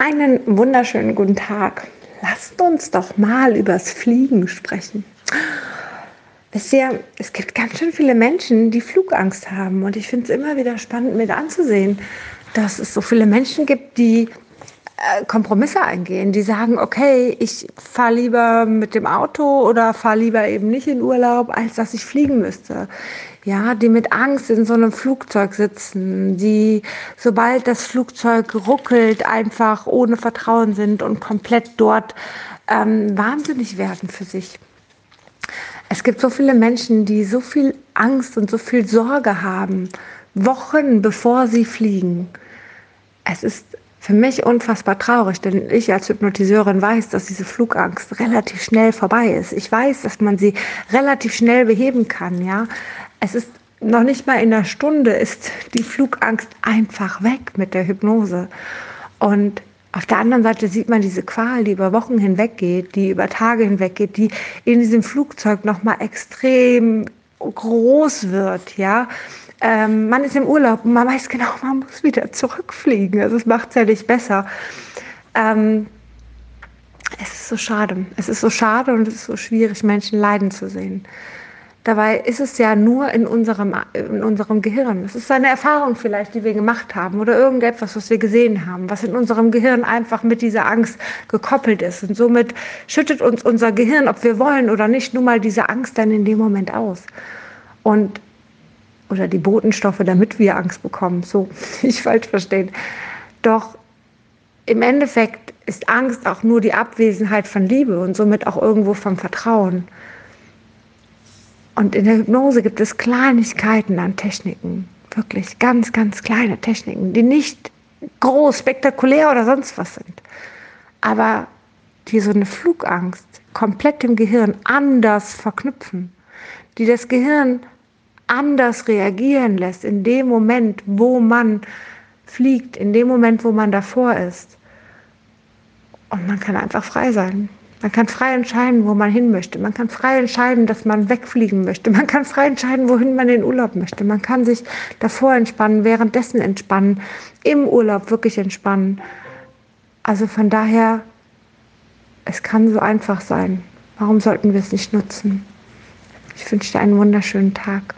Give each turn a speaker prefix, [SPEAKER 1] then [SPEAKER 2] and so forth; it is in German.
[SPEAKER 1] Einen wunderschönen guten Tag. Lasst uns doch mal übers Fliegen sprechen. Wisst ihr, es gibt ganz schön viele Menschen, die Flugangst haben. Und ich finde es immer wieder spannend mit anzusehen, dass es so viele Menschen gibt, die äh, Kompromisse eingehen, die sagen, okay, ich fahre lieber mit dem Auto oder fahre lieber eben nicht in Urlaub, als dass ich fliegen müsste ja, die mit Angst in so einem Flugzeug sitzen, die, sobald das Flugzeug ruckelt, einfach ohne Vertrauen sind und komplett dort ähm, wahnsinnig werden für sich. Es gibt so viele Menschen, die so viel Angst und so viel Sorge haben, Wochen bevor sie fliegen. Es ist für mich unfassbar traurig, denn ich als Hypnotiseurin weiß, dass diese Flugangst relativ schnell vorbei ist. Ich weiß, dass man sie relativ schnell beheben kann, ja. Es ist noch nicht mal in einer Stunde ist die Flugangst einfach weg mit der Hypnose. Und auf der anderen Seite sieht man diese Qual, die über Wochen hinweg geht, die über Tage hinweg geht, die in diesem Flugzeug nochmal extrem groß wird, ja. Ähm, man ist im Urlaub und man weiß genau, man muss wieder zurückfliegen. Also es macht es ja nicht besser. Ähm, es ist so schade. Es ist so schade und es ist so schwierig, Menschen leiden zu sehen. Dabei ist es ja nur in unserem, in unserem Gehirn. Es ist eine Erfahrung vielleicht, die wir gemacht haben oder irgendetwas, was wir gesehen haben, was in unserem Gehirn einfach mit dieser Angst gekoppelt ist. Und somit schüttet uns unser Gehirn, ob wir wollen oder nicht, nun mal diese Angst dann in dem Moment aus. Und oder die Botenstoffe, damit wir Angst bekommen. So, nicht falsch verstehen. Doch im Endeffekt ist Angst auch nur die Abwesenheit von Liebe und somit auch irgendwo vom Vertrauen. Und in der Hypnose gibt es Kleinigkeiten an Techniken, wirklich ganz, ganz kleine Techniken, die nicht groß, spektakulär oder sonst was sind, aber die so eine Flugangst komplett im Gehirn anders verknüpfen, die das Gehirn anders reagieren lässt in dem Moment, wo man fliegt, in dem Moment, wo man davor ist. Und man kann einfach frei sein. Man kann frei entscheiden, wo man hin möchte. Man kann frei entscheiden, dass man wegfliegen möchte. Man kann frei entscheiden, wohin man in den Urlaub möchte. Man kann sich davor entspannen, währenddessen entspannen, im Urlaub wirklich entspannen. Also von daher, es kann so einfach sein. Warum sollten wir es nicht nutzen? Ich wünsche dir einen wunderschönen Tag.